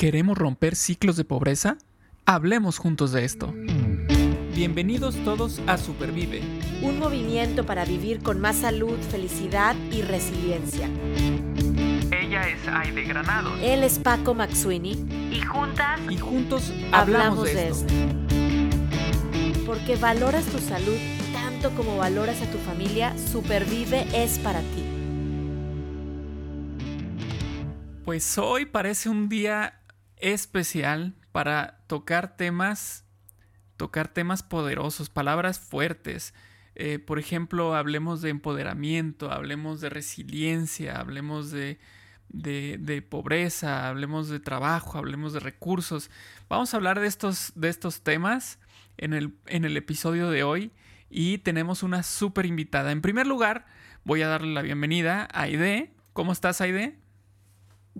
¿Queremos romper ciclos de pobreza? Hablemos juntos de esto. Bienvenidos todos a Supervive. Un movimiento para vivir con más salud, felicidad y resiliencia. Ella es Aide Granados. Él es Paco Maxuini. Y juntas. Y juntos hablamos, de, esto. Porque valoras tu salud tanto como valoras a tu familia, Supervive es para ti. Pues hoy parece un día especial para tocar temas, tocar temas poderosos, palabras fuertes. Eh, por ejemplo, hablemos de empoderamiento, hablemos de resiliencia, hablemos de, de, pobreza, hablemos de trabajo, hablemos de recursos. Vamos a hablar de estos, de estos temas en el, en el episodio de hoy y tenemos una súper invitada. En primer lugar, voy a darle la bienvenida a Aide. ¿Cómo estás, Aide?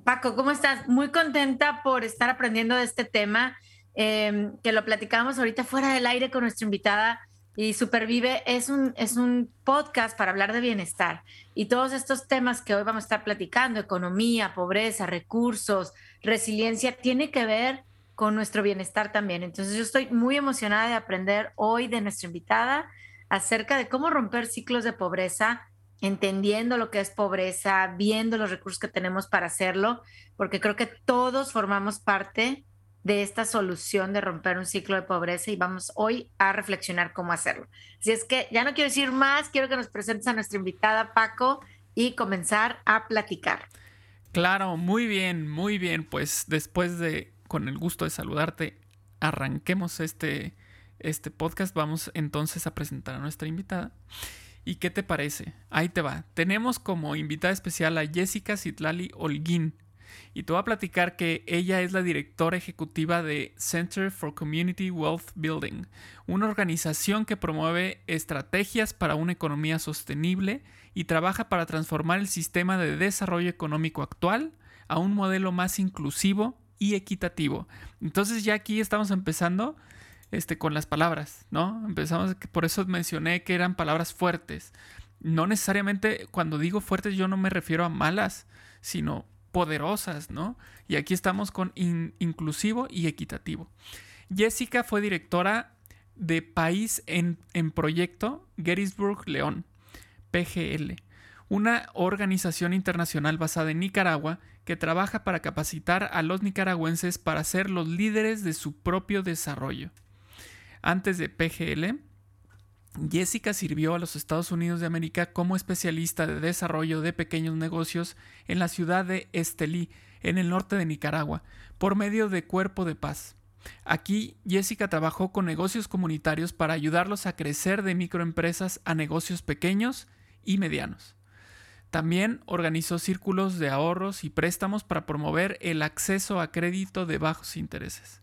Paco, ¿cómo estás? Muy contenta por estar aprendiendo de este tema, em, que lo platicamos ahorita fuera del aire con nuestra invitada. Y Supervive es un, es un podcast para hablar de bienestar. Y todos estos temas que hoy vamos a estar platicando, economía, pobreza, recursos, resiliencia, tiene que ver con nuestro bienestar también. Entonces yo estoy muy emocionada de aprender hoy de nuestra invitada acerca de cómo romper ciclos de pobreza entendiendo lo que es pobreza, viendo los recursos que tenemos para hacerlo, porque creo que todos formamos parte de esta solución de romper un ciclo de pobreza y vamos hoy a reflexionar cómo hacerlo. Así es que ya no quiero decir más, quiero que nos presentes a nuestra invitada Paco y comenzar a platicar. Claro, muy bien, muy bien. Pues después de, con el gusto de saludarte, arranquemos este, este podcast. Vamos entonces a presentar a nuestra invitada. ¿Y qué te parece? Ahí te va. Tenemos como invitada especial a Jessica Citlali Holguín. Y te voy a platicar que ella es la directora ejecutiva de Center for Community Wealth Building, una organización que promueve estrategias para una economía sostenible y trabaja para transformar el sistema de desarrollo económico actual a un modelo más inclusivo y equitativo. Entonces ya aquí estamos empezando este, con las palabras, ¿no? Empezamos, por eso mencioné que eran palabras fuertes. No necesariamente cuando digo fuertes yo no me refiero a malas, sino poderosas, ¿no? Y aquí estamos con inclusivo y equitativo. Jessica fue directora de País en, en Proyecto Gettysburg León, PGL, una organización internacional basada en Nicaragua que trabaja para capacitar a los nicaragüenses para ser los líderes de su propio desarrollo. Antes de PGL, Jessica sirvió a los Estados Unidos de América como especialista de desarrollo de pequeños negocios en la ciudad de Estelí, en el norte de Nicaragua, por medio de Cuerpo de Paz. Aquí, Jessica trabajó con negocios comunitarios para ayudarlos a crecer de microempresas a negocios pequeños y medianos. También organizó círculos de ahorros y préstamos para promover el acceso a crédito de bajos intereses.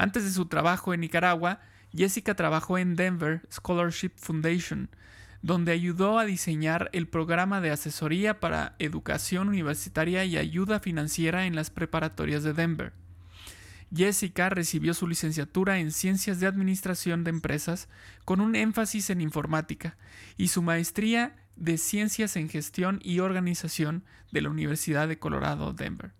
Antes de su trabajo en Nicaragua, Jessica trabajó en Denver Scholarship Foundation, donde ayudó a diseñar el programa de asesoría para educación universitaria y ayuda financiera en las preparatorias de Denver. Jessica recibió su licenciatura en Ciencias de Administración de Empresas con un énfasis en informática y su maestría de Ciencias en Gestión y Organización de la Universidad de Colorado, Denver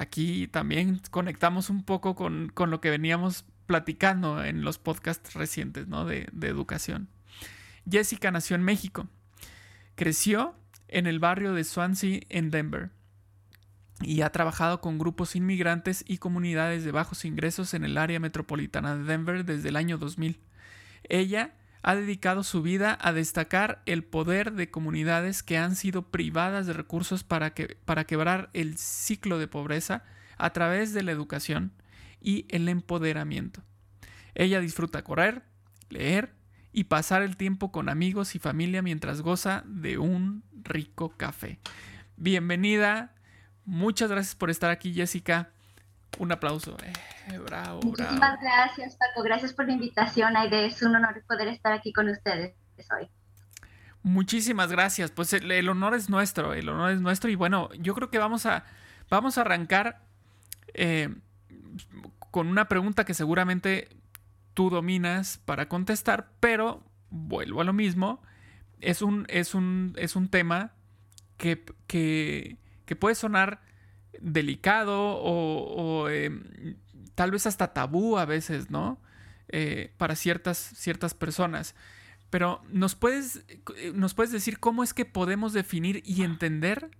aquí también conectamos un poco con, lo que veníamos platicando en los podcasts recientes ¿no? de, de educación. Jessica nació en México. Creció en el barrio de Swansea en Denver y ha trabajado con grupos inmigrantes y comunidades de bajos ingresos en el área metropolitana de Denver desde el año 2000. Ella ha dedicado su vida a destacar el poder de comunidades que han sido privadas de recursos para, que, para quebrar el ciclo de pobreza a través de la educación y el empoderamiento. Ella disfruta correr, leer y pasar el tiempo con amigos y familia mientras goza de un rico café. Bienvenida, muchas gracias por estar aquí Jessica. Un aplauso. Eh, bravo, Muchísimas gracias, Paco. Gracias por la invitación, Aide. Es un honor poder estar aquí con ustedes hoy. Muchísimas gracias. Pues el, honor es nuestro, el honor es nuestro. Y bueno, yo creo que vamos a, vamos a arrancar eh, con una pregunta que seguramente tú dominas para contestar, pero vuelvo a lo mismo. Es un, es un, es un tema que, que, que puede sonar delicado o, em, tal vez hasta tabú a veces, ¿no? Eh, para ciertas, ciertas personas. Pero ¿nos puedes, ¿nos puedes decir cómo es que podemos definir y entender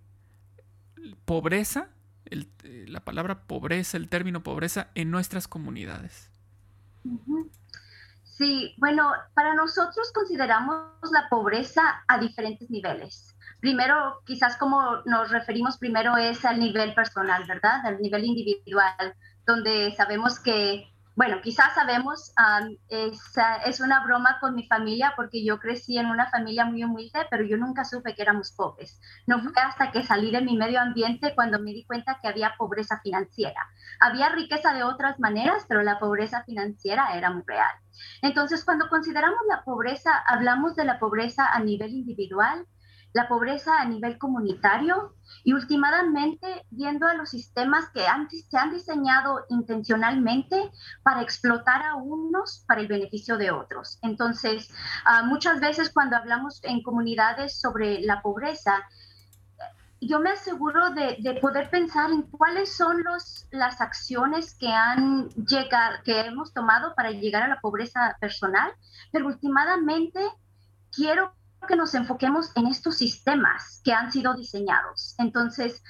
pobreza, eh, la palabra pobreza, el término pobreza en nuestras comunidades? Sí, bueno, para nosotros consideramos la pobreza a diferentes niveles. Primero, quizás como nos referimos primero es al nivel personal, ¿verdad? Al nivel individual, donde sabemos que bueno, quizás sabemos, es, una broma con mi familia porque yo crecí en una familia muy humilde, pero yo nunca supe que éramos pobres. No fue hasta que salí de mi medio ambiente cuando me di cuenta que había pobreza financiera. Había riqueza de otras maneras, pero la pobreza financiera era muy real. Entonces, cuando consideramos la pobreza, hablamos de la pobreza a nivel individual, la pobreza a nivel comunitario y últimamente viendo a los sistemas que antes se han diseñado intencionalmente para explotar a unos para el beneficio de otros. Entonces, ah, muchas veces cuando hablamos en comunidades sobre la pobreza, yo me aseguro de, de, poder pensar en cuáles son los, las acciones que han llegado, que hemos tomado para llegar a la pobreza personal, pero últimamente quiero que nos enfoquemos en estos sistemas que han sido diseñados. Entonces,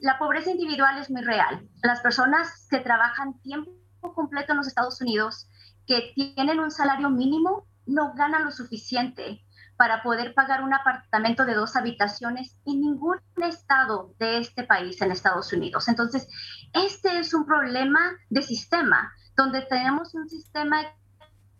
la pobreza individual es muy real. Las personas que trabajan tiempo completo en los Estados Unidos, que tienen un salario mínimo, no ganan lo suficiente para poder pagar un apartamento de dos habitaciones en ningún estado de este país en Estados Unidos. Entonces, este es un problema de sistema, donde tenemos un sistema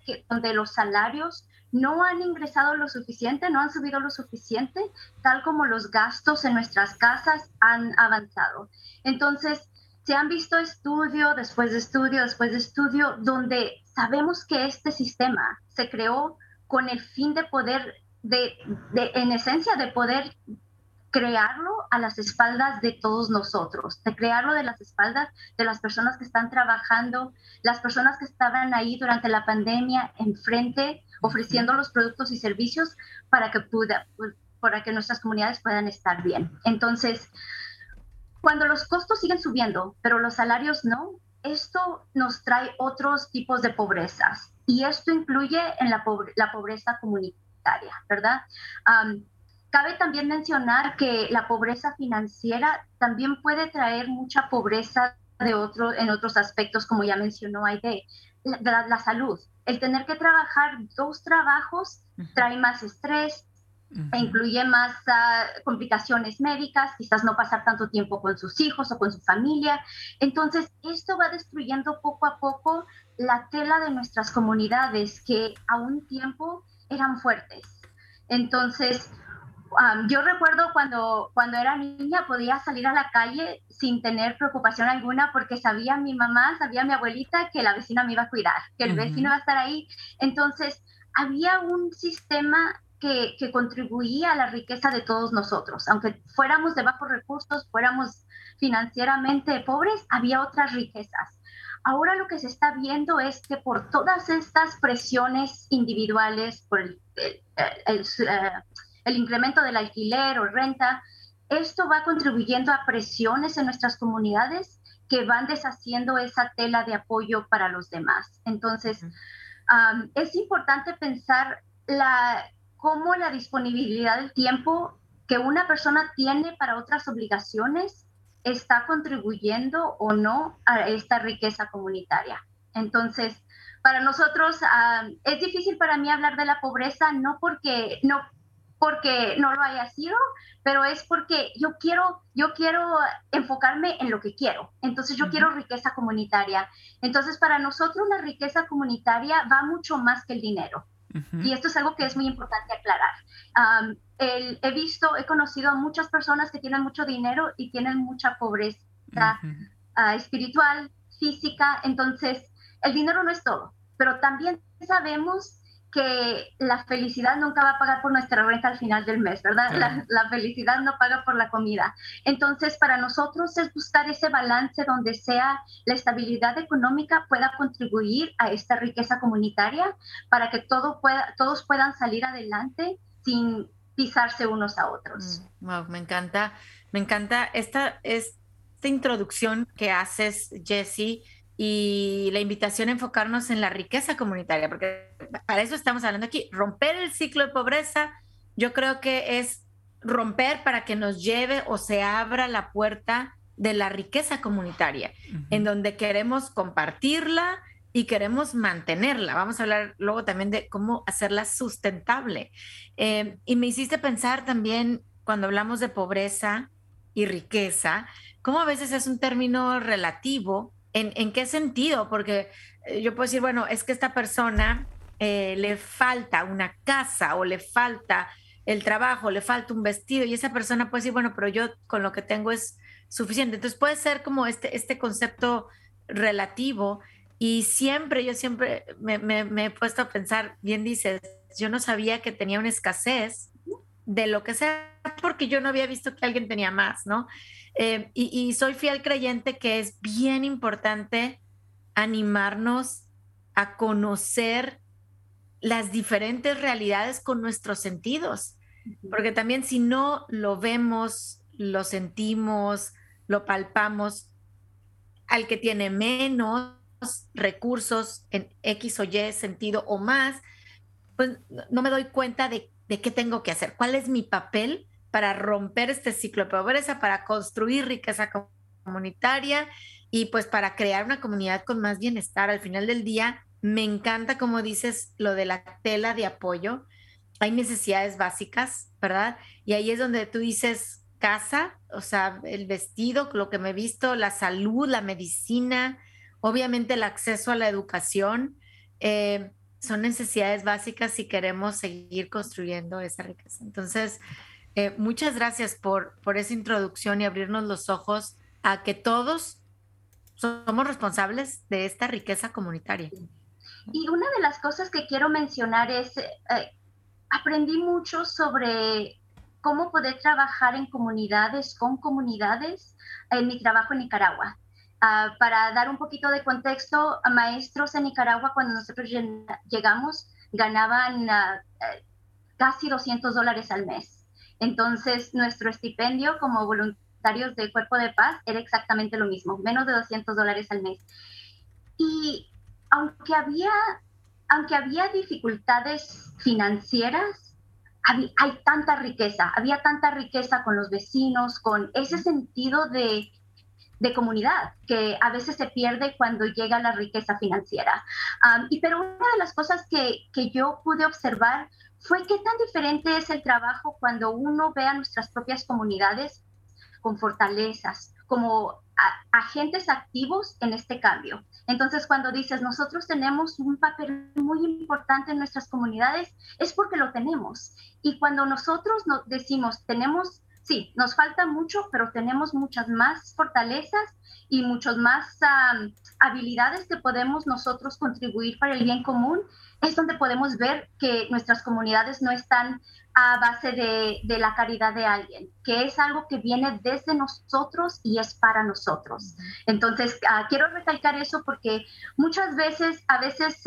que, donde los salarios no han ingresado lo suficiente, no han subido lo suficiente, tal como los gastos en nuestras casas han avanzado. Entonces, se han visto estudio después de estudio después de estudio donde sabemos que este sistema se creó con el fin de poder, de, en esencia, de poder crearlo a las espaldas de todos nosotros, de crearlo de las espaldas de las personas que están trabajando, las personas que estaban ahí durante la pandemia enfrente ofreciendo los productos y servicios para que, pueda, pues, para que nuestras comunidades puedan estar bien. Entonces, cuando los costos siguen subiendo, pero los salarios no, esto nos trae otros tipos de pobrezas y esto incluye en la, la pobreza comunitaria, ¿verdad? cabe también mencionar que la pobreza financiera también puede traer mucha pobreza de otro, en otros aspectos, como ya mencionó Aide, la, la salud el tener que trabajar dos trabajos trae más estrés, e incluye más ah, complicaciones médicas, quizás no pasar tanto tiempo con sus hijos o con su familia. Entonces, esto va destruyendo poco a poco la tela de nuestras comunidades que a un tiempo eran fuertes. Entonces, yo recuerdo cuando, cuando era niña podía salir a la calle sin tener preocupación alguna porque sabía mi mamá, sabía mi abuelita que la vecina me iba a cuidar, que el vecino iba a estar ahí. Entonces, había un sistema que, que, contribuía a la riqueza de todos nosotros. Aunque fuéramos de bajos recursos, fuéramos financieramente pobres, había otras riquezas. Ahora lo que se está viendo es que por todas estas presiones individuales, por el, el, eh, el incremento del alquiler o renta, esto va contribuyendo a presiones en nuestras comunidades que van deshaciendo esa tela de apoyo para los demás. Entonces, es importante pensar la, cómo la disponibilidad del tiempo que una persona tiene para otras obligaciones está contribuyendo o no a esta riqueza comunitaria. Entonces, para nosotros es difícil para mí hablar de la pobreza, no porque no porque no lo haya sido, pero es porque yo quiero, yo quiero enfocarme en lo que quiero. Entonces yo quiero riqueza comunitaria. Entonces para nosotros la riqueza comunitaria va mucho más que el dinero. Y esto es algo que es muy importante aclarar. he visto, he conocido a muchas personas que tienen mucho dinero y tienen mucha pobreza ah, espiritual, física. Entonces, el dinero no es todo, pero también sabemos que la felicidad nunca va a pagar por nuestra renta al final del mes, ¿verdad? La, felicidad no paga por la comida. Entonces, para nosotros es buscar ese balance donde sea la estabilidad económica pueda contribuir a esta riqueza comunitaria para que todo pueda, todos puedan salir adelante sin pisarse unos a otros. Wow, mm, me encanta, me encanta esta, esta introducción que haces, Jesse, y la invitación a enfocarnos en la riqueza comunitaria, porque para eso estamos hablando aquí. Romper el ciclo de pobreza, yo creo que es romper para que nos lleve o se abra la puerta de la riqueza comunitaria, en donde queremos compartirla y queremos mantenerla. Vamos a hablar luego también de cómo hacerla sustentable. Eh, y me hiciste pensar también cuando hablamos de pobreza y riqueza, cómo a veces es un término relativo. ¿En, qué sentido? Porque eh, yo puedo decir, bueno, es que esta persona eh, le falta una casa o le falta el trabajo, le falta un vestido y esa persona puede decir, bueno, pero yo con lo que tengo es suficiente. Entonces puede ser como este, este concepto relativo y siempre, yo siempre me, he puesto a pensar, bien dices, yo no sabía que tenía una escasez de lo que sea, porque yo no había visto que alguien tenía más, ¿no? Eh, y, y, soy fiel creyente que es bien importante animarnos a conocer las diferentes realidades con nuestros sentidos, porque también si no lo vemos, lo sentimos, lo palpamos, al que tiene menos, recursos en X o Y sentido o más, pues no me doy cuenta de, qué tengo que hacer, cuál es mi papel para romper este ciclo de pobreza, para construir riqueza comunitaria y pues para crear una comunidad con más bienestar. Al final del día, me encanta, como dices, lo de la tela de apoyo. Hay necesidades básicas, ¿verdad? Y ahí es donde tú dices casa, o sea, el vestido, lo que me he visto, la salud, la medicina, Obviamente el acceso a la educación eh, son necesidades básicas si queremos seguir construyendo esa riqueza. Entonces, eh, muchas gracias por, por esa introducción y abrirnos los ojos a que todos somos responsables de esta riqueza comunitaria. Y una de las cosas que quiero mencionar es, eh, aprendí mucho sobre cómo poder trabajar en comunidades, con comunidades, en mi trabajo en Nicaragua. Ah, para dar un poquito de contexto, maestros en Nicaragua cuando nosotros llegamos ganaban ah, eh, casi 200 dólares al mes. Entonces, nuestro estipendio como voluntarios del Cuerpo de Paz era exactamente lo mismo, menos de 200 dólares al mes. Y aunque había, aunque había dificultades financieras, hay tanta riqueza, había tanta riqueza con los vecinos, con ese sentido de de comunidad que a veces se pierde cuando llega la riqueza financiera. y pero una de las cosas que, que yo pude observar fue qué tan diferente es el trabajo cuando uno ve a nuestras propias comunidades con fortalezas, como agentes activos en este cambio. Entonces, cuando dices, nosotros tenemos un papel muy importante en nuestras comunidades, es porque lo tenemos. Y cuando nosotros nos decimos, tenemos sí, nos falta mucho, pero tenemos muchas más fortalezas y muchas más habilidades que podemos nosotros contribuir para el bien común. Es donde podemos ver que nuestras comunidades no están a base de, la caridad de alguien, que es algo que viene desde nosotros y es para nosotros. Entonces, ah, quiero recalcar eso porque muchas veces, a veces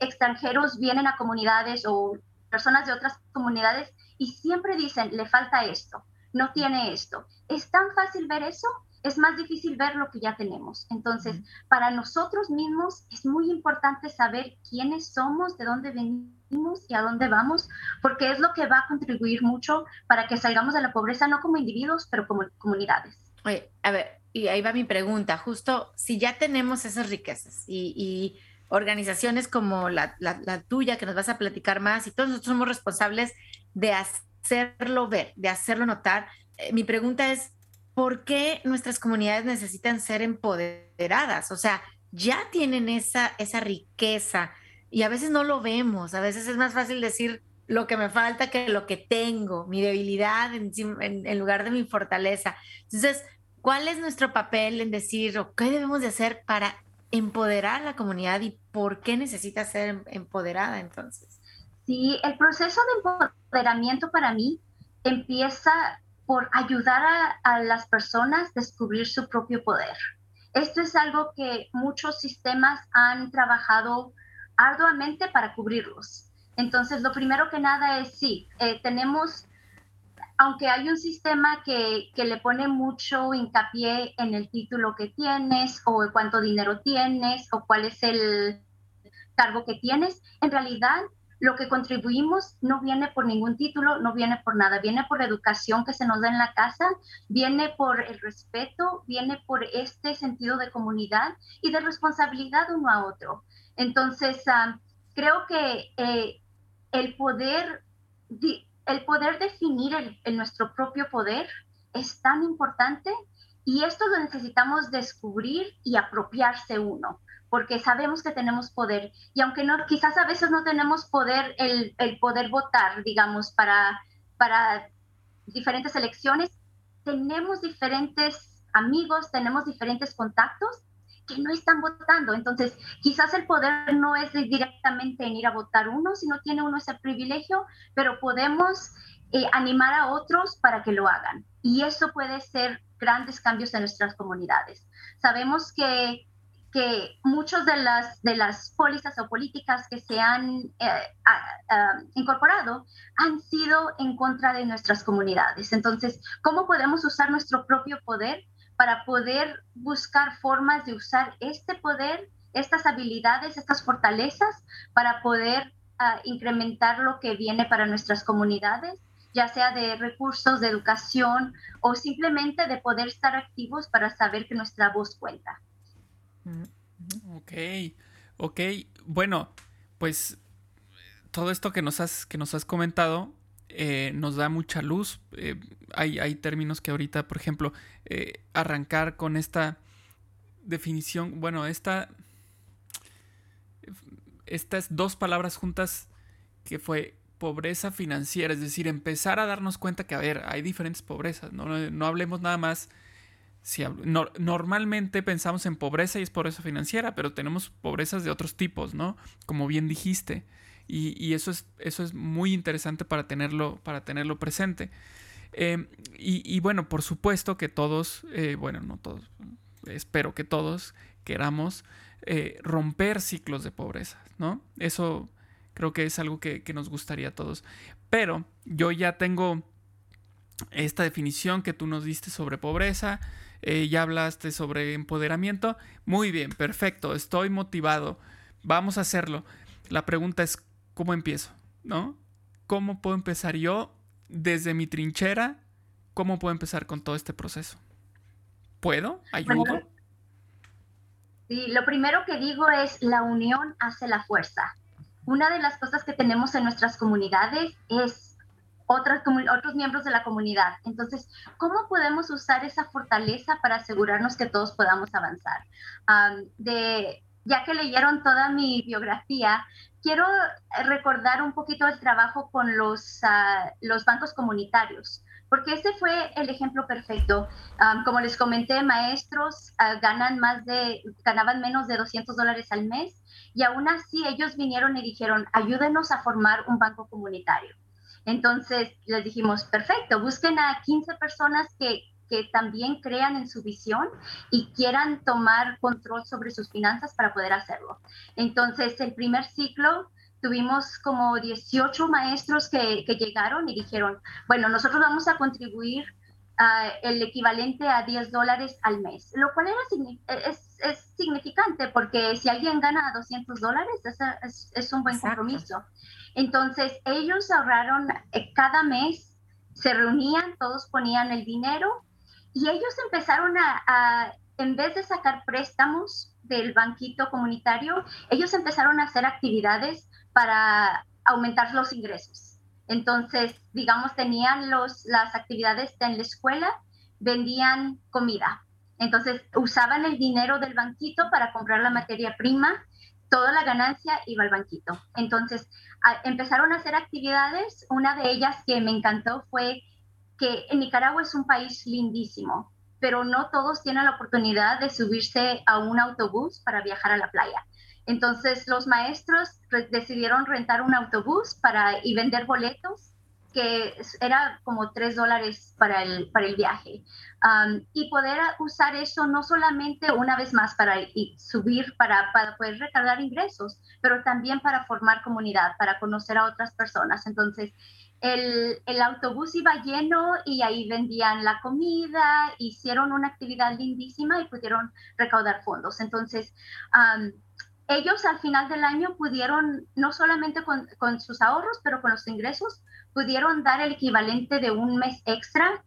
extranjeros vienen a comunidades o personas de otras comunidades y siempre dicen, le falta esto, no tiene esto. Es tan fácil ver eso, es más difícil ver lo que ya tenemos. Entonces, para nosotros mismos es muy importante saber quiénes somos, de dónde venimos y a dónde vamos, porque es lo que va a contribuir mucho para que salgamos de la pobreza, no como individuos, pero como comunidades. Oye, a ver, y ahí va mi pregunta, justo si ya tenemos esas riquezas y, organizaciones como la, la, tuya, que nos vas a platicar más, y todos nosotros somos responsables de hacerlo ver, de hacerlo notar. Eh, mi pregunta es, ¿por qué nuestras comunidades necesitan ser empoderadas? O sea, ya tienen esa, esa riqueza y a veces no lo vemos, a veces es más fácil decir lo que me falta que lo que tengo, mi debilidad en, lugar de mi fortaleza. Entonces, ¿cuál es nuestro papel en decir, o qué debemos de hacer para empoderar a la comunidad y por qué necesita ser em, empoderada entonces? Sí, el proceso de empoderamiento para mí empieza por ayudar a, las personas a descubrir su propio poder. Esto es algo que muchos sistemas han trabajado arduamente para cubrirlos. Entonces, lo primero que nada es, sí, eh, tenemos aunque hay un sistema que, que, le pone mucho hincapié en el título que tienes o cuánto dinero tienes o cuál es el cargo que tienes, en realidad lo que contribuimos no viene por ningún título, no viene por nada, viene por educación que se nos da en la casa, viene por el respeto, viene por este sentido de comunidad y de responsabilidad uno a otro. Entonces, ah, creo que eh, el poder el poder definir el, nuestro propio poder es tan importante y esto lo necesitamos descubrir y apropiarse uno, porque sabemos que tenemos poder y aunque no, quizás a veces no tenemos poder, el, el poder votar, digamos, para, para diferentes elecciones, tenemos diferentes amigos, tenemos diferentes contactos que no están votando. Entonces, quizás el poder no es directamente en ir a votar uno, sino tiene uno ese privilegio, pero podemos eh, animar a otros para que lo hagan. Y eso puede ser grandes cambios en nuestras comunidades. Sabemos que, que muchas de las, de las pólizas o políticas que se han eh, incorporado han sido en contra de nuestras comunidades. Entonces, ¿cómo podemos usar nuestro propio poder para poder buscar formas de usar este poder, estas habilidades, estas fortalezas para poder ah, incrementar lo que viene para nuestras comunidades, ya sea de recursos, de educación o simplemente de poder estar activos para saber que nuestra voz cuenta. Ok, ok. Bueno, pues todo esto que nos has, que nos has comentado eh, nos da mucha luz. Eh, hay, hay, términos que ahorita, por ejemplo, eh, arrancar con esta definición, bueno, esta, estas dos palabras juntas que fue pobreza financiera, es decir, empezar a darnos cuenta que, a ver, hay diferentes pobrezas, no, no hablemos nada más, normalmente pensamos en pobreza y es pobreza financiera, pero tenemos pobrezas de otros tipos, ¿no? Como bien dijiste. Y, eso, es, eso es muy interesante para tenerlo, para tenerlo presente. Em, y, bueno, por supuesto que todos, eh, bueno, no todos, espero que todos queramos eh, romper ciclos de pobreza, ¿no? Eso creo que es algo que, nos gustaría a todos. Pero yo ya tengo esta definición que tú nos diste sobre pobreza, eh, ya hablaste sobre empoderamiento. Muy bien, perfecto, estoy motivado. Vamos a hacerlo. La pregunta es, ¿cómo empiezo? ¿No? ¿Cómo puedo empezar yo desde mi trinchera? ¿Cómo puedo empezar con todo este proceso? ¿Puedo? ¿Ayudo? sí, lo primero que digo es la unión hace la fuerza. Una de las cosas que tenemos en nuestras comunidades es otras, otros miembros de la comunidad. Entonces, ¿cómo podemos usar esa fortaleza para asegurarnos que todos podamos avanzar? de, ya que leyeron toda mi biografía, quiero recordar un poquito el trabajo con los, ah, los bancos comunitarios, porque ese fue el ejemplo perfecto. como les comenté, maestros ah, ganan más de, ganaban menos de 200 dólares al mes y aún así ellos vinieron y dijeron, ayúdenos a formar un banco comunitario. Entonces les dijimos, perfecto, busquen a 15 personas que que también crean en su visión y quieran tomar control sobre sus finanzas para poder hacerlo. Entonces, el primer ciclo tuvimos como 18 maestros que, llegaron y dijeron, bueno, nosotros vamos a contribuir uh, el equivalente a 10 dólares al mes, lo cual era, es, es, significante porque si alguien gana 200 dólares, es, es, un buen compromiso. Entonces, ellos ahorraron eh, cada mes, se reunían, todos ponían el dinero y ellos empezaron a, en vez de sacar préstamos del banquito comunitario, ellos empezaron a hacer actividades para aumentar los ingresos. Entonces, digamos, tenían los, las actividades en la escuela, vendían comida. Entonces, usaban el dinero del banquito para comprar la materia prima, toda la ganancia iba al banquito. Entonces, empezaron a hacer actividades. Una de ellas que me encantó fue que en Nicaragua es un país lindísimo, pero no todos tienen la oportunidad de subirse a un autobús para viajar a la playa. Entonces los maestros decidieron rentar un autobús para, y vender boletos, que era como tres dólares para el, para el viaje. y poder usar eso no solamente una vez más para subir, para, para poder recargar ingresos, pero también para formar comunidad, para conocer a otras personas. Entonces, el, el, autobús iba lleno y ahí vendían la comida, hicieron una actividad lindísima y pudieron recaudar fondos. Entonces, ellos al final del año pudieron, no solamente con, con, sus ahorros, pero con los ingresos, pudieron dar el equivalente de un mes extra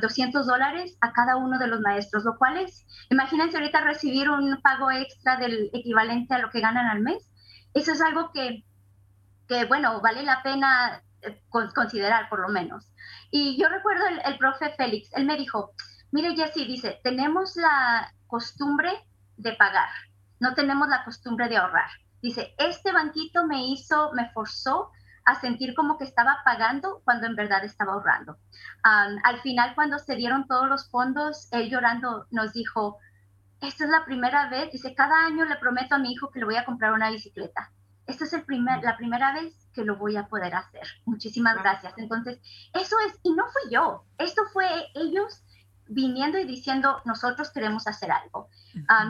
200 dólares a cada uno de los maestros, lo cual es, imagínense ahorita recibir un pago extra del equivalente a lo que ganan al mes. Eso es algo que, que bueno, vale la pena eh, considerar por lo menos. Y yo recuerdo el, el profe Félix, él me dijo, mire Jesse, dice, tenemos la costumbre de pagar, no tenemos la costumbre de ahorrar. Dice, este banquito me hizo, me forzó a sentir como que estaba pagando cuando en verdad estaba ahorrando. al final, cuando se dieron todos los fondos, él llorando nos dijo, esta es la primera vez, dice, cada año le prometo a mi hijo que le voy a comprar una bicicleta. Esta es el primer, la primera vez que lo voy a poder hacer. Muchísimas gracias. Entonces, eso es, y no fui yo, esto fue ellos viniendo y diciendo, nosotros queremos hacer algo.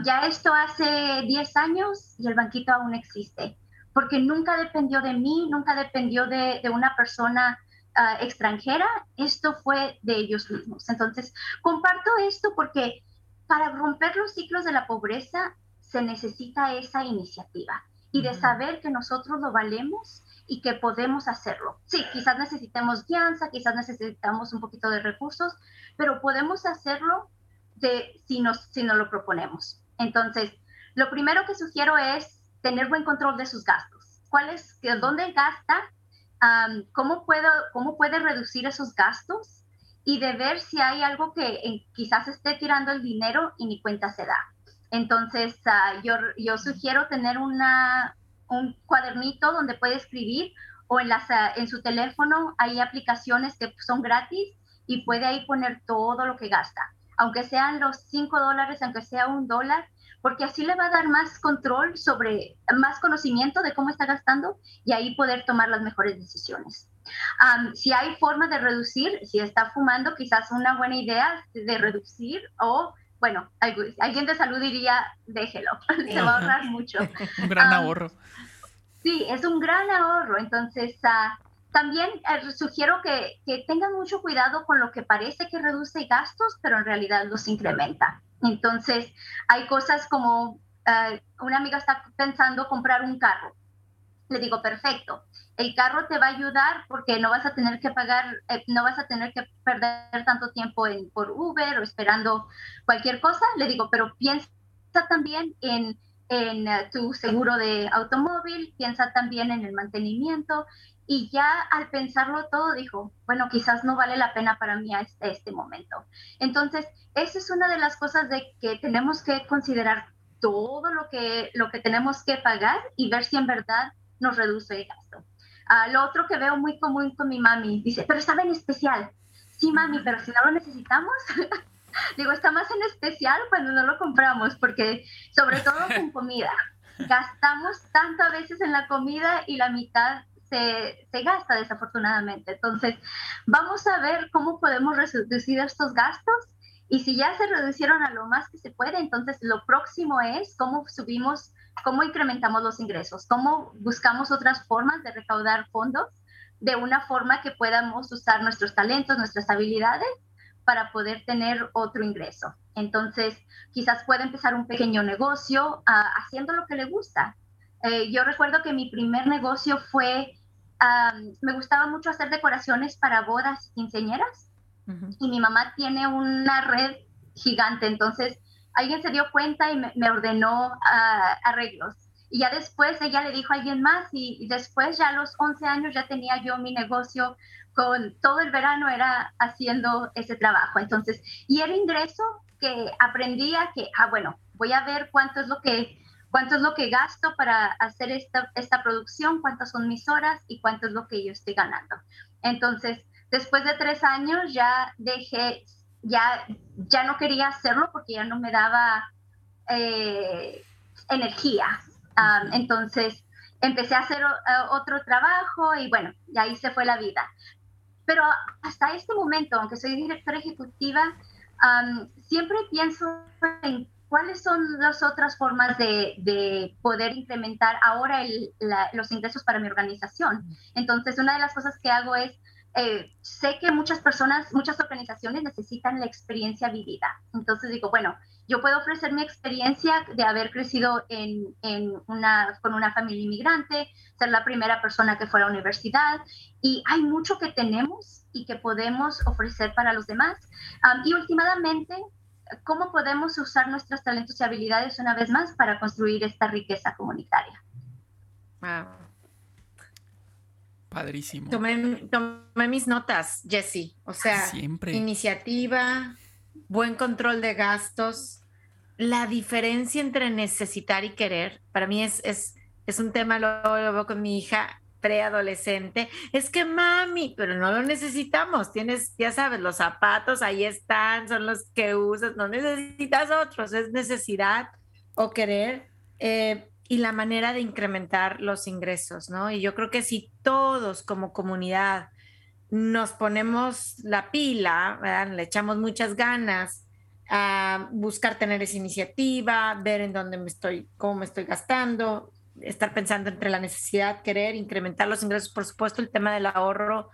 ya esto hace 10 años y el banquito aún existe porque nunca dependió de mí, nunca dependió de, una persona ah, extranjera, esto fue de ellos mismos. Entonces, comparto esto porque para romper los ciclos de la pobreza se necesita esa iniciativa y de saber que nosotros lo valemos y que podemos hacerlo. Sí, quizás necesitemos guianza, quizás necesitamos un poquito de recursos, pero podemos hacerlo de, si, nos, si nos lo proponemos. Entonces, lo primero que sugiero es tener buen control de sus gastos. ¿Cuál es, dónde gasta? ¿cómo, puedo, ¿Cómo puede reducir esos gastos? Y de ver si hay algo que quizás esté tirando el dinero y ni cuenta se da. Entonces, ah, yo, yo sugiero tener una, un cuadernito donde puede escribir o en, las, ah, en su teléfono hay aplicaciones que son gratis y puede ahí poner todo lo que gasta. Aunque sean los 5 dólares, aunque sea un dólar, porque así le va a dar más control sobre, más conocimiento de cómo está gastando y ahí poder tomar las mejores decisiones. si hay forma de reducir, si está fumando, quizás una buena idea de reducir o, bueno, alguien de salud diría, déjelo, se va a ahorrar mucho. un gran ahorro. Sí, es un gran ahorro. Entonces, uh, también eh, sugiero que, que tengan mucho cuidado con lo que parece que reduce gastos, pero en realidad los incrementa. Entonces, hay cosas como, uh, una amiga está pensando comprar un carro. Le digo, perfecto, el carro te va a ayudar porque no vas a tener que pagar, eh, no vas a tener que perder tanto tiempo en, por Uber o esperando cualquier cosa. Le digo, pero piensa también en, en uh, tu seguro de automóvil, piensa también en el mantenimiento y ya al pensarlo todo dijo, bueno, quizás no vale la pena para mí a este, este, momento. Entonces, esa es una de las cosas de que tenemos que considerar todo lo que, lo que tenemos que pagar y ver si en verdad nos reduce el gasto. Ah, lo otro que veo muy común con mi mami, dice, pero estaba en especial. Sí, mami, pero si no lo necesitamos, digo, está más en especial cuando no lo compramos, porque sobre todo con comida. Gastamos tanto a veces en la comida y la mitad se, gasta desafortunadamente. Entonces, vamos a ver cómo podemos reducir estos gastos y si ya se reducieron a lo más que se puede, entonces lo próximo es cómo subimos, cómo incrementamos los ingresos, cómo buscamos otras formas de recaudar fondos de una forma que podamos usar nuestros talentos, nuestras habilidades para poder tener otro ingreso. Entonces, quizás pueda empezar un pequeño negocio ah, haciendo lo que le gusta. Eh, yo recuerdo que mi primer negocio fue me gustaba mucho hacer decoraciones para bodas quinceañeras y mi mamá tiene una red gigante, entonces alguien se dio cuenta y me, ordenó ah, arreglos. Y ya después ella le dijo a alguien más y, después ya a los 11 años ya tenía yo mi negocio con todo el verano era haciendo ese trabajo. Entonces, y era ingreso que aprendía que, ah, bueno, voy a ver cuánto es lo que cuánto es lo que gasto para hacer esta, esta producción, cuántas son mis horas y cuánto es lo que yo estoy ganando. Entonces, después de tres años ya dejé, ya, ya no quería hacerlo porque ya no me daba eh, energía. entonces, empecé a hacer eh, otro trabajo y bueno, y ahí se fue la vida. Pero hasta este momento, aunque soy directora ejecutiva, siempre pienso en ¿cuáles son las otras formas de, poder implementar ahora los ingresos para mi organización? Entonces, una de las cosas que hago es eh, sé que muchas personas, muchas organizaciones necesitan la experiencia vivida. Entonces digo, bueno, yo puedo ofrecer mi experiencia de haber crecido en, una, con una familia inmigrante, ser la primera persona que fue a la universidad y hay mucho que tenemos y que podemos ofrecer para los demás. y últimamente, ¿cómo podemos usar nuestros talentos y habilidades una vez más para construir esta riqueza comunitaria? Padrísimo. Tomé, mis notas, Jesse. O sea, iniciativa, buen control de gastos. La diferencia entre necesitar y querer, para mí es, es, es un tema, lo, lo veo con mi hija preadolescente. Es que mami, pero no lo necesitamos. Tienes, ya sabes, los zapatos ahí están, son los que usas, no necesitas otros, es necesidad o querer. Eh, y la manera de incrementar los ingresos, ¿no? Y yo creo que si todos como comunidad nos ponemos la pila, le echamos muchas ganas a buscar tener esa iniciativa, ver en dónde me estoy, cómo me estoy gastando, estar pensando entre la necesidad, querer incrementar los ingresos, por supuesto, el tema del ahorro,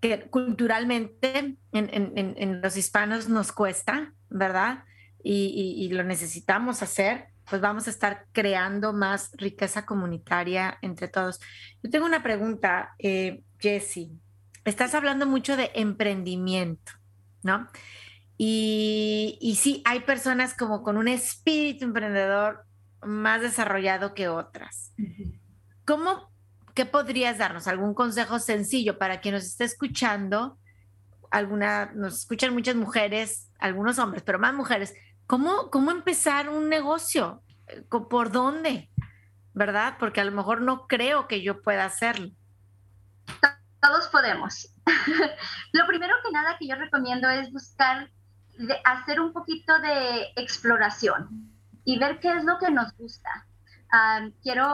que culturalmente en, los hispanos nos cuesta, ¿verdad? y lo necesitamos hacer pues vamos a estar creando más riqueza comunitaria entre todos. Yo tengo una pregunta, eh, Jessie. Estás hablando mucho de emprendimiento, ¿no? Y, y sí, hay personas como con un espíritu emprendedor más desarrollado que otras. ¿Cómo, qué podrías darnos? ¿Algún consejo sencillo para quien nos esté escuchando? Alguna, nos escuchan muchas mujeres, algunos hombres, pero más mujeres ¿Cómo, cómo empezar un negocio? ¿Por dónde? ¿Verdad? Porque a lo mejor no creo que yo pueda hacerlo. Todos podemos. lo primero que nada que yo recomiendo es buscar, hacer un poquito de exploración y ver qué es lo que nos gusta. quiero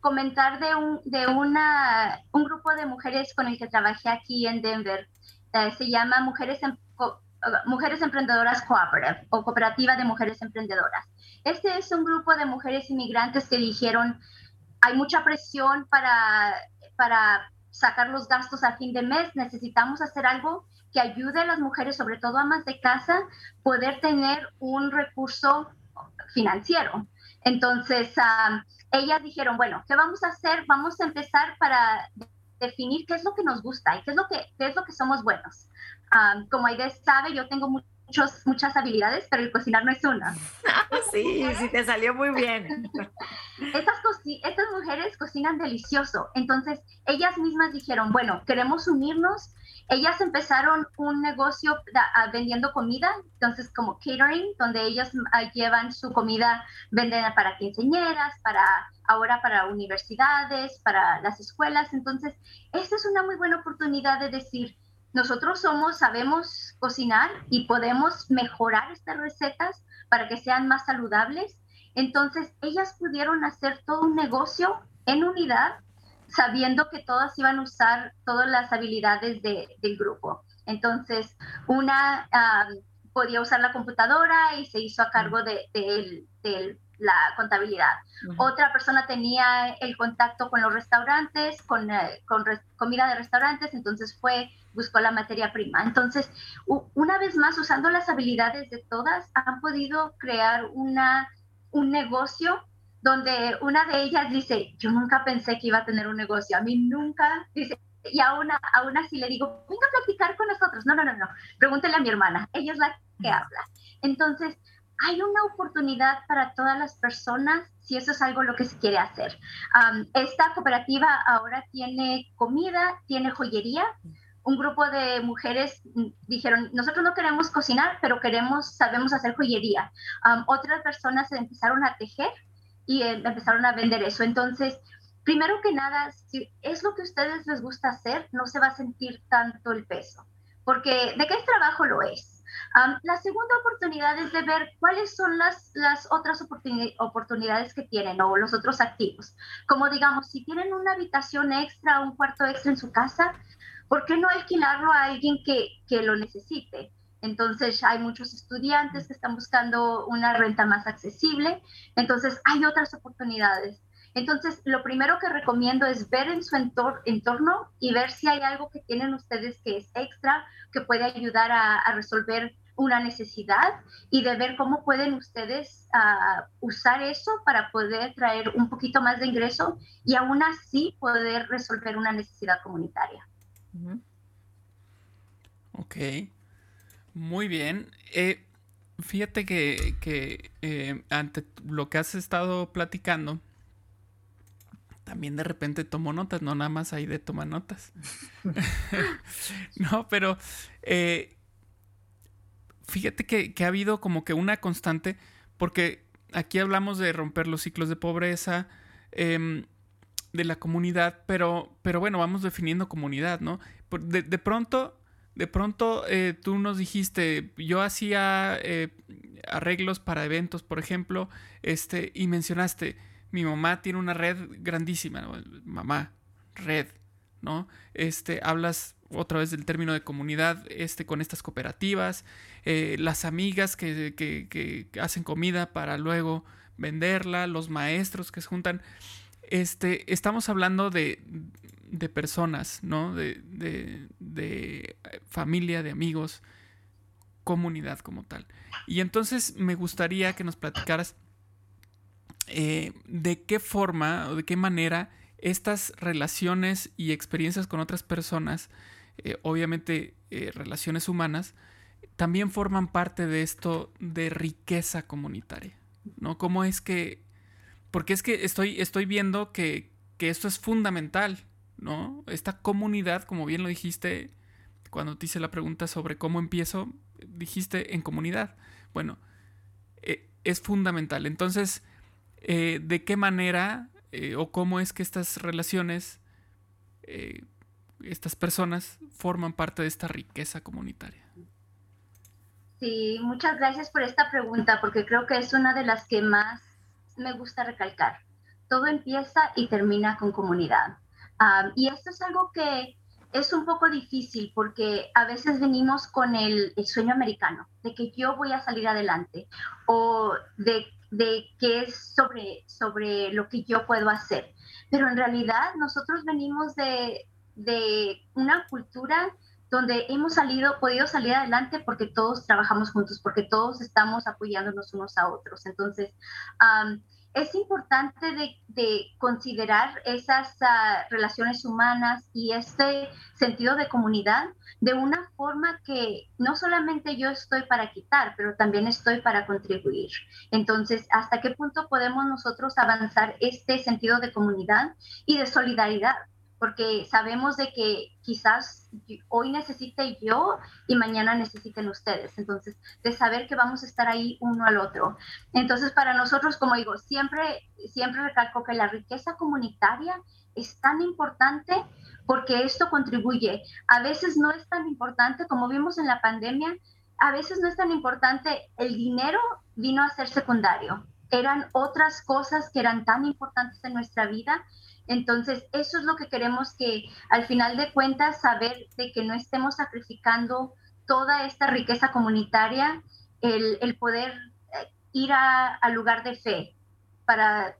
comentar de, un, de una, un grupo de mujeres con el que trabajé aquí en Denver. Eh, se llama Mujeres en, Mujeres Emprendedoras Cooperative o Cooperativa de Mujeres Emprendedoras. Este es un grupo de mujeres inmigrantes que dijeron, hay mucha presión para, para sacar los gastos a fin de mes, necesitamos hacer algo que ayude a las mujeres, sobre todo amas de casa, poder tener un recurso financiero. Entonces, ah, ellas dijeron, bueno, ¿qué vamos a hacer? Vamos a empezar para definir qué es lo que nos gusta y qué es lo que, qué es lo que somos buenos como Aide sabe, yo tengo muchos, muchas habilidades, pero el cocinar no es una. sí, sí, te salió muy bien. Estas, estas mujeres cocinan delicioso, entonces ellas mismas dijeron, bueno, queremos unirnos. Ellas empezaron un negocio vendiendo comida, entonces como catering, donde ellas llevan su comida, venden para quinceñeras, para ahora para universidades, para las escuelas. Entonces, esta es una muy buena oportunidad de decir, nosotros somos, sabemos cocinar y podemos mejorar estas recetas para que sean más saludables. Entonces, ellas pudieron hacer todo un negocio en unidad, sabiendo que todas iban a usar todas las habilidades del grupo. Entonces, una podía usar la computadora y se hizo a cargo de, la contabilidad. Otra persona tenía el contacto con los restaurantes, con, eh, comida de restaurantes, entonces fue buscó la materia prima. Entonces, una vez más, usando las habilidades de todas, han podido crear una, un negocio donde una de ellas dice, yo nunca pensé que iba a tener un negocio, a mí nunca, dice, y aún, aún así le digo, venga a platicar con nosotros. No, no, no, no, pregúntele a mi hermana, ella es la que habla. Entonces, hay una oportunidad para todas las personas si eso es algo lo que se quiere hacer. esta cooperativa ahora tiene comida, tiene joyería, un grupo de mujeres dijeron, nosotros no queremos cocinar, pero queremos, sabemos hacer joyería. otras personas empezaron a tejer y eh, empezaron a vender eso. Entonces, primero que nada, si es lo que a ustedes les gusta hacer, no se va a sentir tanto el peso, porque de qué trabajo lo es. la segunda oportunidad es de ver cuáles son las, las otras oportunidades que tienen o los otros activos. Como digamos, si tienen una habitación extra, un cuarto extra en su casa, ¿por qué no alquilarlo a alguien que, que lo necesite? Entonces hay muchos estudiantes que están buscando una renta más accesible, entonces hay otras oportunidades. Entonces, lo primero que recomiendo es ver en su entorno y ver si hay algo que tienen ustedes que es extra, que puede ayudar a, resolver una necesidad y de ver cómo pueden ustedes ah, usar eso para poder traer un poquito más de ingreso y aún así poder resolver una necesidad comunitaria. Ok, muy bien. Eh, fíjate que, eh, ante lo que has estado platicando, también de repente tomo notas, no nada más ahí de tomar notas. no, pero eh, fíjate que, ha habido como que una constante, porque aquí hablamos de romper los ciclos de pobreza, em, de la comunidad, pero, pero bueno, vamos definiendo comunidad, ¿no? De, de pronto, de pronto eh, tú nos dijiste, yo hacía eh, arreglos para eventos, por ejemplo, este, y mencionaste, mi mamá tiene una red grandísima, mamá, red, ¿no? Este, hablas otra vez del término de comunidad este, con estas cooperativas, eh, las amigas que, que, hacen comida para luego venderla, los maestros que se juntan. Este, estamos hablando de, de personas, ¿no? De, de, de, familia, de amigos, comunidad como tal. Y entonces me gustaría que nos platicaras eh, de qué forma o de qué manera estas relaciones y experiencias con otras personas, eh, obviamente eh, relaciones humanas, también forman parte de esto de riqueza comunitaria, ¿no? ¿Cómo es que...? Porque es que estoy, estoy viendo que, que esto es fundamental, ¿no? Esta comunidad, como bien lo dijiste cuando te hice la pregunta sobre cómo empiezo, dijiste en comunidad. Bueno, es fundamental. Entonces, eh, de qué manera eh, o cómo es que estas relaciones, eh, estas personas forman parte de esta riqueza comunitaria. Sí, muchas gracias por esta pregunta porque creo que es una de las que más me gusta recalcar. Todo empieza y termina con comunidad. Y esto es algo que es un poco difícil porque a veces venimos con el, el, sueño americano de que yo voy a salir adelante o de de qué es sobre, sobre lo que yo puedo hacer. Pero en realidad nosotros venimos de, de una cultura donde hemos salido, podido salir adelante porque todos trabajamos juntos, porque todos estamos apoyándonos unos a otros. Entonces, es importante de, considerar esas ah, relaciones humanas y este sentido de comunidad de una forma que no solamente yo estoy para quitar, pero también estoy para contribuir. Entonces, ¿hasta qué punto podemos nosotros avanzar este sentido de comunidad y de solidaridad? Porque sabemos de que quizás hoy necesite yo y mañana necesiten ustedes. Entonces, de saber que vamos a estar ahí uno al otro. Entonces, para nosotros, como digo, siempre, siempre recalco que la riqueza comunitaria es tan importante porque esto contribuye. A veces no es tan importante, como vimos en la pandemia, a veces no es tan importante, el dinero vino a ser secundario. Eran otras cosas que eran tan importantes en nuestra vida entonces, eso es lo que queremos que al final de cuentas saber de que no estemos sacrificando toda esta riqueza comunitaria, el, poder eh, ir al lugar de fe para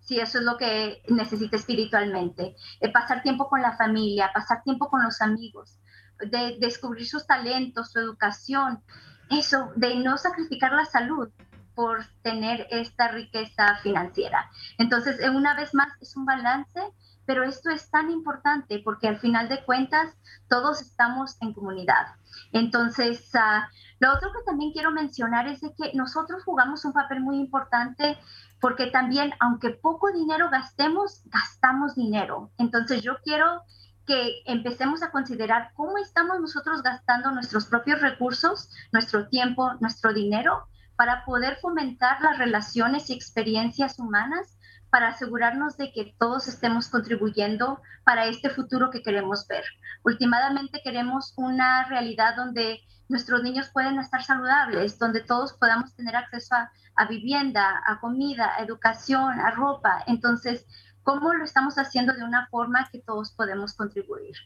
si eso es lo que necesita espiritualmente, eh, pasar tiempo con la familia, pasar tiempo con los amigos, de descubrir sus talentos, su educación, eso, de no sacrificar la salud, por tener esta riqueza financiera. Entonces, eh, una vez más, es un balance, pero esto es tan importante porque al final de cuentas todos estamos en comunidad. Entonces, uh, lo otro que también quiero mencionar es de que nosotros jugamos un papel muy importante porque también, aunque poco dinero gastemos, gastamos dinero. Entonces, yo quiero que empecemos a considerar cómo estamos nosotros gastando nuestros propios recursos, nuestro tiempo, nuestro dinero para poder fomentar las relaciones y experiencias humanas para asegurarnos de que todos estemos contribuyendo para este futuro que queremos ver. Últimamente queremos una realidad donde nuestros niños pueden estar saludables, donde todos podamos tener acceso a, vivienda, a comida, a educación, a ropa. Entonces, ¿cómo lo estamos haciendo de una forma que todos podemos contribuir?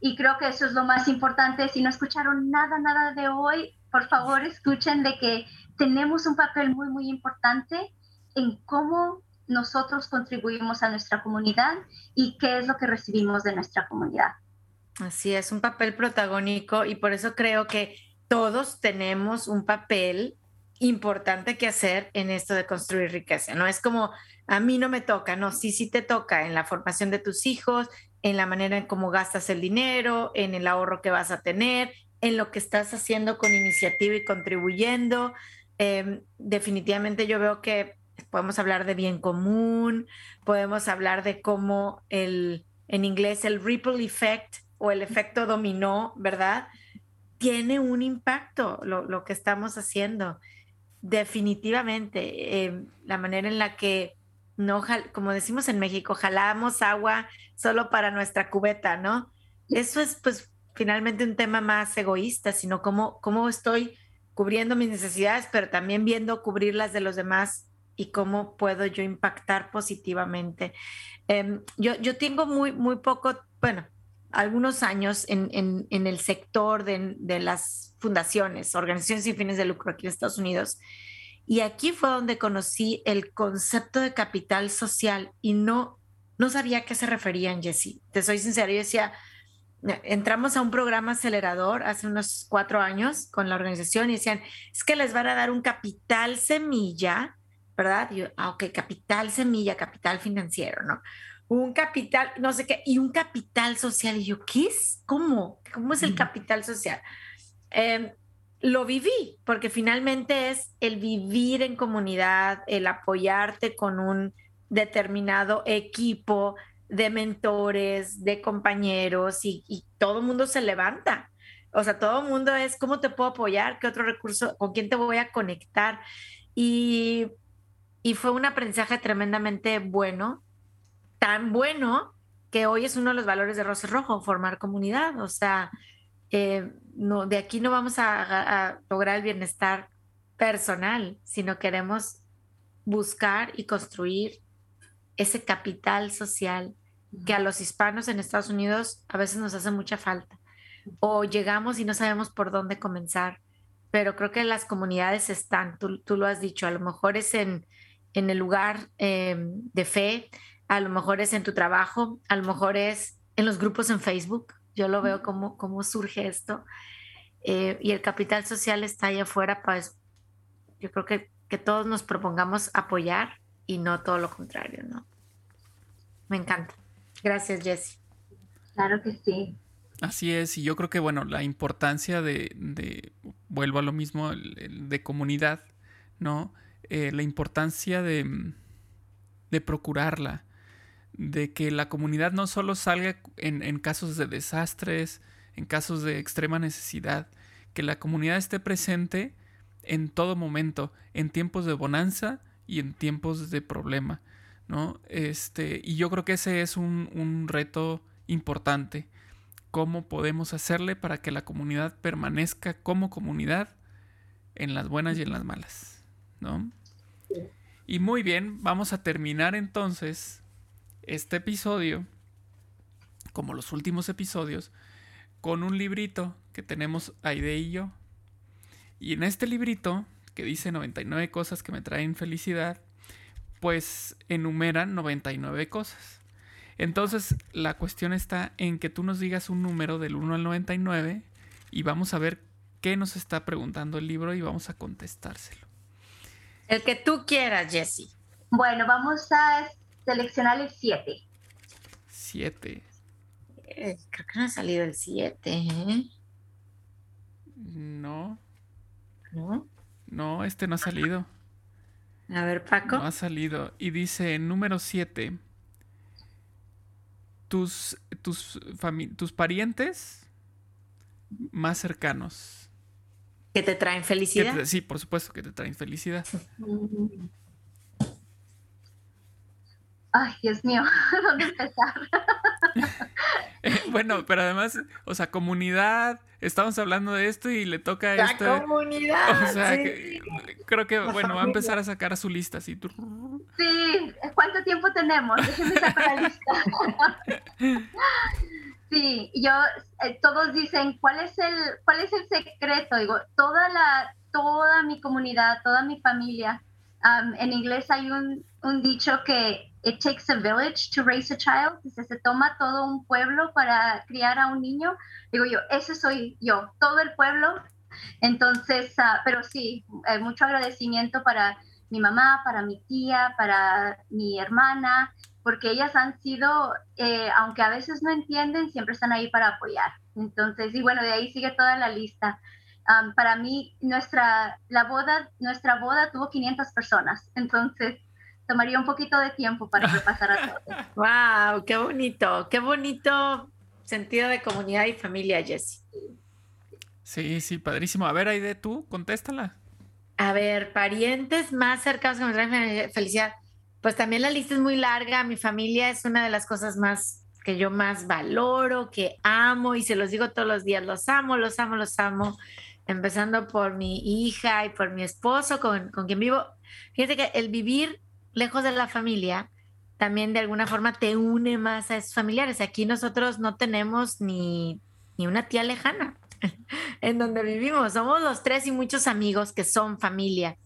Y creo que eso es lo más importante. Si no escucharon nada, nada de hoy, por favor escuchen de que tenemos un papel muy, muy importante en cómo nosotros contribuimos a nuestra comunidad y qué es lo que recibimos de nuestra comunidad. Así es, un papel protagónico y por eso creo que todos tenemos un papel importante que hacer en esto de construir riqueza. No es como a mí no me toca, no, sí, sí te toca en la formación de tus hijos, en la manera en cómo gastas el dinero, en el ahorro que vas a tener, en lo que estás haciendo con iniciativa y contribuyendo. Em, definitivamente yo veo que podemos hablar de bien común, podemos hablar de cómo el, en inglés, el ripple effect o el efecto dominó, ¿verdad? Tiene un impacto lo, que estamos haciendo. Definitivamente, em, la manera en la que no, como decimos en México, jalamos agua solo para nuestra cubeta, ¿no? Eso es pues finalmente un tema más egoísta, sino cómo, cómo estoy cubriendo mis necesidades, pero también viendo cubrir las de los demás y cómo puedo yo impactar positivamente. Em, yo, yo tengo muy, muy poco, bueno, algunos años en, en, el sector de, de, las fundaciones, organizaciones sin fines de lucro aquí en Estados Unidos. Y aquí fue donde conocí el concepto de capital social y no, no sabía a qué se referían, Jessie. Te soy sincera, yo decía, entramos a un programa acelerador hace unos cuatro años con la organización y decían, es que les van a dar un capital semilla ¿verdad? Y yo, ah, ok, capital semilla, capital financiero, ¿no? Un capital, no sé qué, y un capital social. Y yo, ¿qué es? ¿Cómo? ¿Cómo es el capital social? Em, lo viví, porque finalmente es el vivir en comunidad, el apoyarte con un determinado equipo de mentores, de compañeros, y, todo el mundo se levanta. O sea, todo el mundo es, ¿cómo te puedo apoyar? ¿Qué otro recurso? ¿Con quién te voy a conectar? Y y fue un aprendizaje tremendamente bueno, tan bueno que hoy es uno de los valores de Rosa Rojo, formar comunidad. O sea, eh, no, de aquí no vamos a, lograr el bienestar personal, sino queremos buscar y construir ese capital social que a los hispanos en Estados Unidos a veces nos hace mucha falta. O llegamos y no sabemos por dónde comenzar, pero creo que las comunidades están, tú, tú lo has dicho, a lo mejor es en, en el lugar em, de fe, a lo mejor es en tu trabajo, a lo mejor es en los grupos en Facebook. Yo lo veo como cómo surge esto. Eh, y el capital social está ahí afuera, pues yo creo que, que todos nos propongamos apoyar y no todo lo contrario, ¿no? Me encanta. Gracias, Jesse. Claro que sí. Así es, y yo creo que, bueno, la importancia de, de vuelvo a lo mismo, de comunidad, ¿no? Eh, la importancia de, de, procurarla, de que la comunidad no solo salga en, en casos de desastres, en casos de extrema necesidad, que la comunidad esté presente en todo momento, en tiempos de bonanza y en tiempos de problema, ¿no? Este, y yo creo que ese es un, un reto importante. ¿Cómo podemos hacerle para que la comunidad permanezca como comunidad en las buenas y en las malas? ¿No? Y muy bien, vamos a terminar entonces este episodio, como los últimos episodios, con un librito que tenemos Aide y yo. Y en este librito, que dice 99 cosas que me traen felicidad, pues enumeran 99 cosas. Entonces, la cuestión está en que tú nos digas un número del 1 al 99 y vamos a ver qué nos está preguntando el libro y vamos a contestárselo. El que tú quieras, Jesse. Bueno, vamos a seleccionar el 7. 7. Eh, creo que no ha salido el 7. ¿eh? No. ¿No? No, este no ha salido. A ver, Paco. No ha salido. Y dice, número 7. Tus, tus, tus parientes más cercanos. ¿Que te traen felicidad? sí, por supuesto que te traen felicidad. Ay, Dios mío, ¿dónde empezar? bueno, pero además, o sea, comunidad, estamos hablando de esto y le toca a La comunidad. O sea, creo que, bueno, va a empezar a sacar su lista así. Sí, ¿cuánto tiempo tenemos? Déjenme sacar la lista. Sí, yo, eh, todos dicen, ¿cuál es el, cuál es el secreto? Digo, toda la, toda mi comunidad, toda mi familia Um, en inglés hay un, un, dicho que it takes a village to raise a child, dice, se toma todo un pueblo para criar a un niño. Digo yo, ese soy yo, todo el pueblo. Entonces, uh, pero sí, eh, mucho agradecimiento para mi mamá, para mi tía, para mi hermana, porque ellas han sido, eh, aunque a veces no entienden, siempre están ahí para apoyar. Entonces, y bueno, de ahí sigue toda la lista. Um, para mí, nuestra, la boda, nuestra boda tuvo 500 personas, entonces tomaría un poquito de tiempo para repasar a todos. ¡Wow! ¡Qué bonito! ¡Qué bonito sentido de comunidad y familia, Jessie! Sí, sí, padrísimo. A ver, Aide, tú, contéstala. A ver, parientes más cercanos que me traen felicidad. Pues también la lista es muy larga. Mi familia es una de las cosas más que yo más valoro, que amo y se los digo todos los días. Los amo, los amo, los amo. Empezando por mi hija y por mi esposo con, con quien vivo. Fíjate que el vivir lejos de la familia también de alguna forma te une más a esos familiares. Aquí nosotros no tenemos ni, ni una tía lejana en donde vivimos. Somos los tres y muchos amigos que son familia,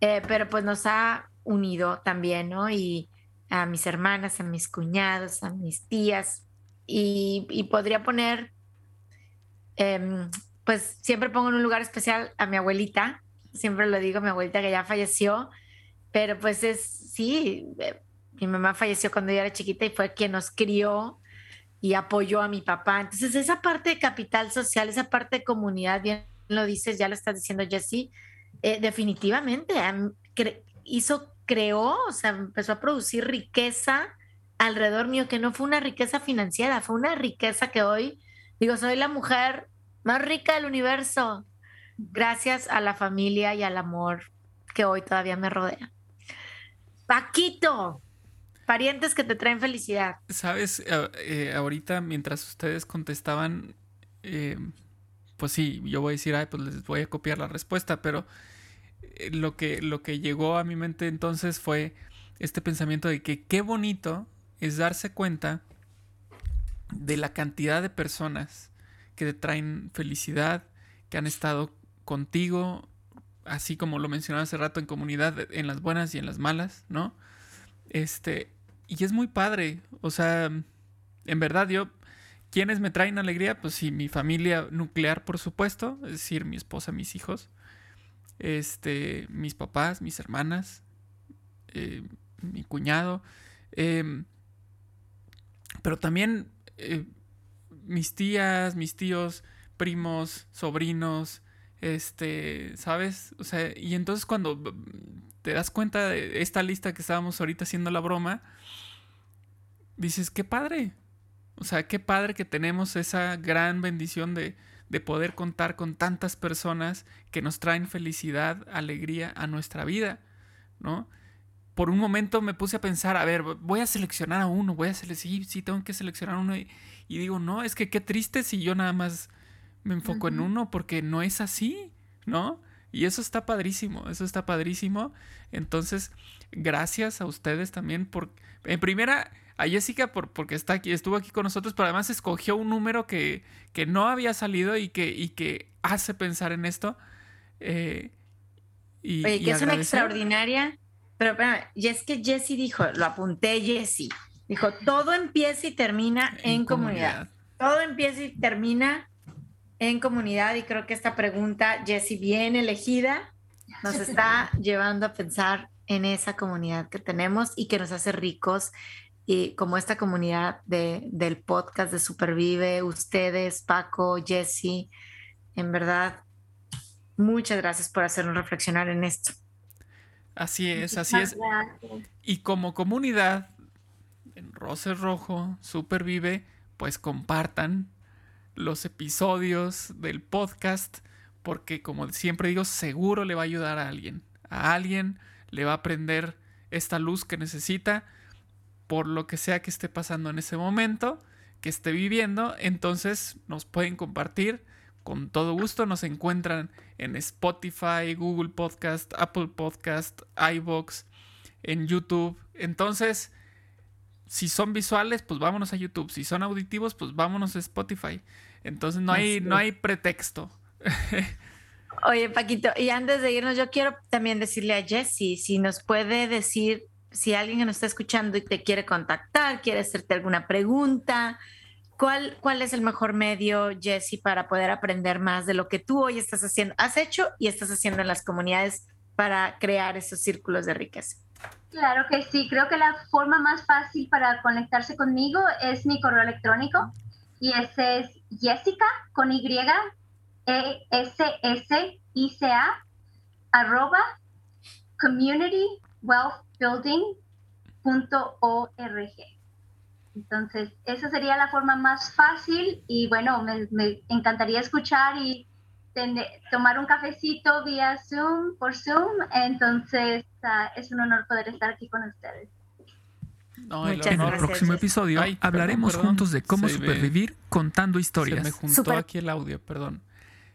eh, pero pues nos ha unido también, ¿no? Y a mis hermanas, a mis cuñados, a mis tías, y, podría poner, em, pues siempre pongo en un lugar especial a mi abuelita, siempre lo digo, mi abuelita que ya falleció, pero pues es, sí, eh, mi mamá falleció cuando yo era chiquita y fue quien nos crió y apoyó a mi papá. Entonces, esa parte de capital social, esa parte de comunidad, bien lo dices, ya lo estás diciendo, Jessie, eh, definitivamente hizo, creó, o sea, empezó a producir riqueza alrededor mío, que no fue una riqueza financiera, fue una riqueza que hoy, digo, soy la mujer más rica del universo, gracias a la familia y al amor que hoy todavía me rodea. Paquito, Parientes que te traen felicidad. Sabes, eh, eh, ahorita mientras ustedes contestaban, eh, pues sí, yo voy a decir, ay, pues les voy a copiar la respuesta, pero lo, que, lo que llegó a mi mente entonces fue este pensamiento de que qué bonito es darse cuenta de la cantidad de personas que te traen felicidad, que han estado contigo, así como lo mencionaba hace rato en comunidad, en las buenas y en las malas, ¿no? Este, y es muy padre. O sea, en verdad yo, ¿quiénes me traen alegría? Pues sí, mi familia nuclear, por supuesto, es decir, mi esposa, mis hijos, este, mis papás, mis hermanas, eh, mi cuñado, em, pero también eh, mis tías, mis tíos, primos, sobrinos, este, ¿sabes? O sea, y entonces cuando te das cuenta de esta lista que estábamos ahorita haciendo la broma, dices, qué padre. O sea, qué padre que tenemos esa gran bendición de, de poder contar con tantas personas que nos traen felicidad, alegría a nuestra vida, ¿no? Por un momento me puse a pensar, a ver, voy a seleccionar a uno, voy a seleccionar, sí, sí, tengo que seleccionar uno. Y, digo, no, es que qué triste si yo nada más me enfoco en uno, porque no es así, ¿no? Y eso está padrísimo, eso está padrísimo. Entonces, gracias a ustedes también por, en primera, a Jessica por, porque está aquí, estuvo aquí con nosotros, pero además escogió un número que, que no había salido y que, y que hace pensar en esto. Eh, y, Oye, que es una extraordinaria. Pero, y es que Jessie dijo, lo apunté Jessie, dijo, todo empieza y termina en, comunidad. Todo empieza y termina en comunidad y creo que esta pregunta, Jessie, bien elegida, nos está llevando a pensar en esa comunidad que tenemos y que nos hace ricos y como esta comunidad de, del podcast de Supervive, ustedes, Paco, Jesse, en verdad, muchas gracias por hacernos reflexionar en esto. Así es, así es. Y como comunidad, en Roses Rojo, Supervive, pues compartan los episodios del podcast, porque como siempre digo, seguro le va a ayudar a alguien. A alguien le va a prender esta luz que necesita por lo que sea que esté pasando en ese momento, que esté viviendo, entonces nos pueden compartir con todo gusto. Nos encuentran en Spotify, Google Podcast, Apple Podcast, iBox, en YouTube. Entonces, si son visuales, pues vámonos a YouTube. Si son auditivos, pues vámonos a Spotify. Entonces no hay, no hay pretexto. Oye, Paquito, y antes de irnos, yo quiero también decirle a Jessie si nos puede decir si alguien que nos está escuchando y te quiere contactar, quiere hacerte alguna pregunta, ¿cuál, cuál es el mejor medio, Jessie, para poder aprender más de lo que tú hoy estás haciendo, has hecho y estás haciendo en las comunidades para crear esos círculos de riqueza? Claro que sí, creo que la forma más fácil para conectarse conmigo es mi correo electrónico y ese es Jessica con Y, E S S I C A arroba communitywealthbuilding.org. Entonces, esa sería la forma más fácil y bueno, me, me encantaría escuchar y tomar un cafecito vía Zoom, por Zoom. Entonces, uh, es un honor poder estar aquí con ustedes. No, En el próximo episodio Ay, hablaremos perdón, juntos de cómo me- supervivir contando Se historias. me juntó Súper. aquí el audio, perdón.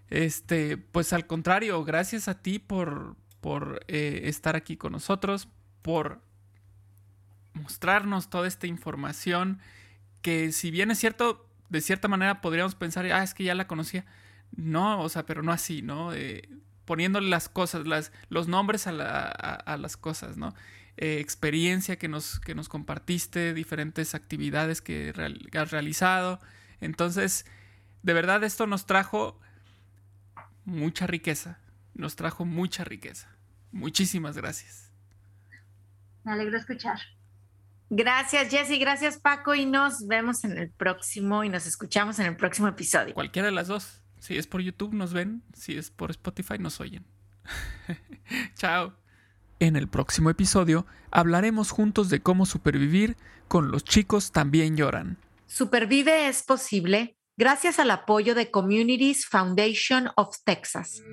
Este, pues al contrario, gracias a ti por, por eh, estar aquí con nosotros, por mostrarnos toda esta información que si bien es cierto, de cierta manera podríamos pensar, ah, es que ya la conocía. No, o sea, pero no así, ¿no? Eh, poniéndole las cosas, las, los nombres a, la- a- a las cosas, ¿no? Eh, experiencia que nos, que nos compartiste, diferentes actividades que has realizado. Entonces, de verdad esto nos trajo mucha riqueza, nos trajo mucha riqueza. Muchísimas gracias. Me alegro escuchar. Gracias, Jessie, gracias, Paco, y nos vemos en el próximo y nos escuchamos en el próximo episodio. Cualquiera de las dos. Si es por YouTube nos ven, si es por Spotify nos oyen. Chao. En el próximo episodio hablaremos juntos de cómo supervivir con los chicos también lloran. Supervive es posible gracias al apoyo de Communities Foundation of Texas.